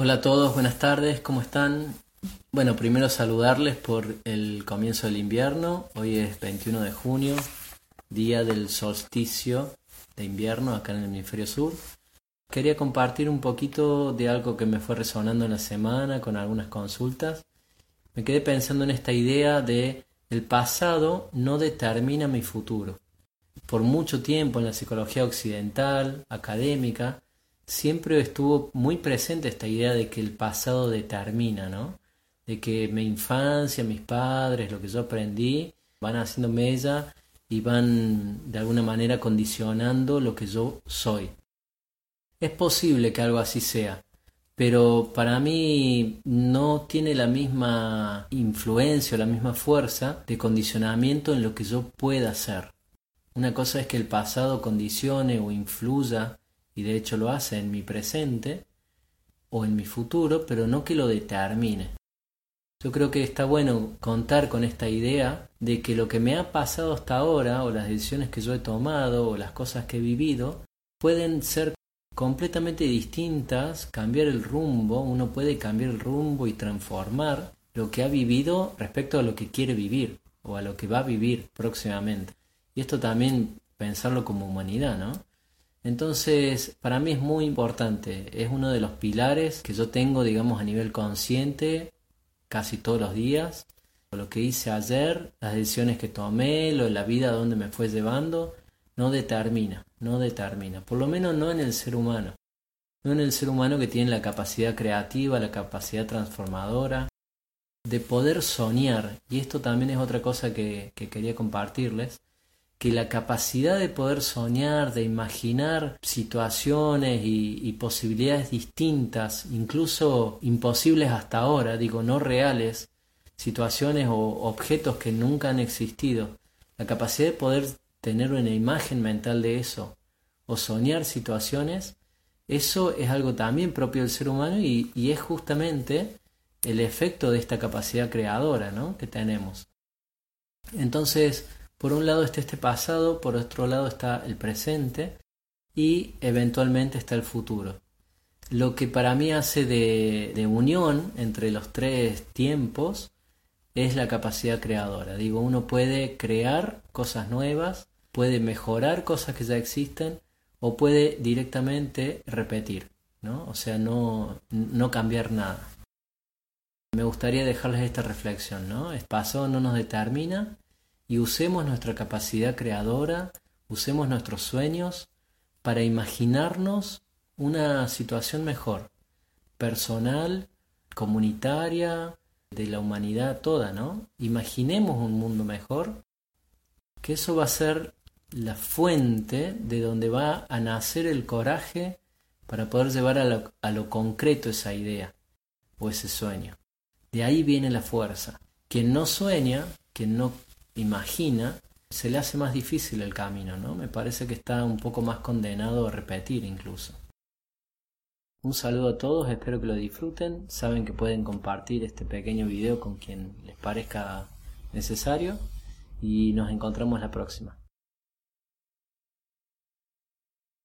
Hola a todos, buenas tardes, ¿cómo están? Bueno, primero saludarles por el comienzo del invierno. Hoy es 21 de junio, día del solsticio de invierno acá en el hemisferio sur. Quería compartir un poquito de algo que me fue resonando en la semana con algunas consultas. Me quedé pensando en esta idea de el pasado no determina mi futuro. Por mucho tiempo en la psicología occidental, académica, siempre estuvo muy presente esta idea de que el pasado determina, ¿no? De que mi infancia, mis padres, lo que yo aprendí, van haciendo mella y van de alguna manera condicionando lo que yo soy. Es posible que algo así sea, pero para mí no tiene la misma influencia o la misma fuerza de condicionamiento en lo que yo pueda ser. Una cosa es que el pasado condicione o influya y de hecho lo hace en mi presente o en mi futuro, pero no que lo determine. Yo creo que está bueno contar con esta idea de que lo que me ha pasado hasta ahora, o las decisiones que yo he tomado, o las cosas que he vivido, pueden ser completamente distintas, cambiar el rumbo, uno puede cambiar el rumbo y transformar lo que ha vivido respecto a lo que quiere vivir, o a lo que va a vivir próximamente. Y esto también pensarlo como humanidad, ¿no? Entonces, para mí es muy importante, es uno de los pilares que yo tengo, digamos, a nivel consciente casi todos los días. Lo que hice ayer, las decisiones que tomé, lo de la vida donde me fue llevando, no determina, no determina, por lo menos no en el ser humano. No en el ser humano que tiene la capacidad creativa, la capacidad transformadora, de poder soñar. Y esto también es otra cosa que, que quería compartirles que la capacidad de poder soñar, de imaginar situaciones y, posibilidades distintas, incluso imposibles hasta ahora, digo, no reales, situaciones o objetos que nunca han existido, la capacidad de poder tener una imagen mental de eso o soñar situaciones, eso es algo también propio del ser humano y, y es justamente el efecto de esta capacidad creadora ¿no? que tenemos. Entonces, por un lado está este pasado, por otro lado está el presente y eventualmente está el futuro. Lo que para mí hace de, unión entre los tres tiempos es la capacidad creadora. Digo, uno puede crear cosas nuevas, puede mejorar cosas que ya existen o puede directamente repetir, ¿no? O sea, no, no cambiar nada. Me gustaría dejarles esta reflexión, ¿no? El pasado no nos determina, y usemos nuestra capacidad creadora, usemos nuestros sueños para imaginarnos una situación mejor, personal, comunitaria, de la humanidad toda, ¿no? Imaginemos un mundo mejor, que eso va a ser la fuente de donde va a nacer el coraje para poder llevar a lo, a lo concreto esa idea o ese sueño. De ahí viene la fuerza. Quien no sueña, quien no imagina, se le hace más difícil el camino, ¿no? Me parece que está un poco más condenado a repetir incluso. Un saludo a todos, espero que lo disfruten. Saben que pueden compartir este pequeño video con quien les parezca necesario y nos encontramos la próxima.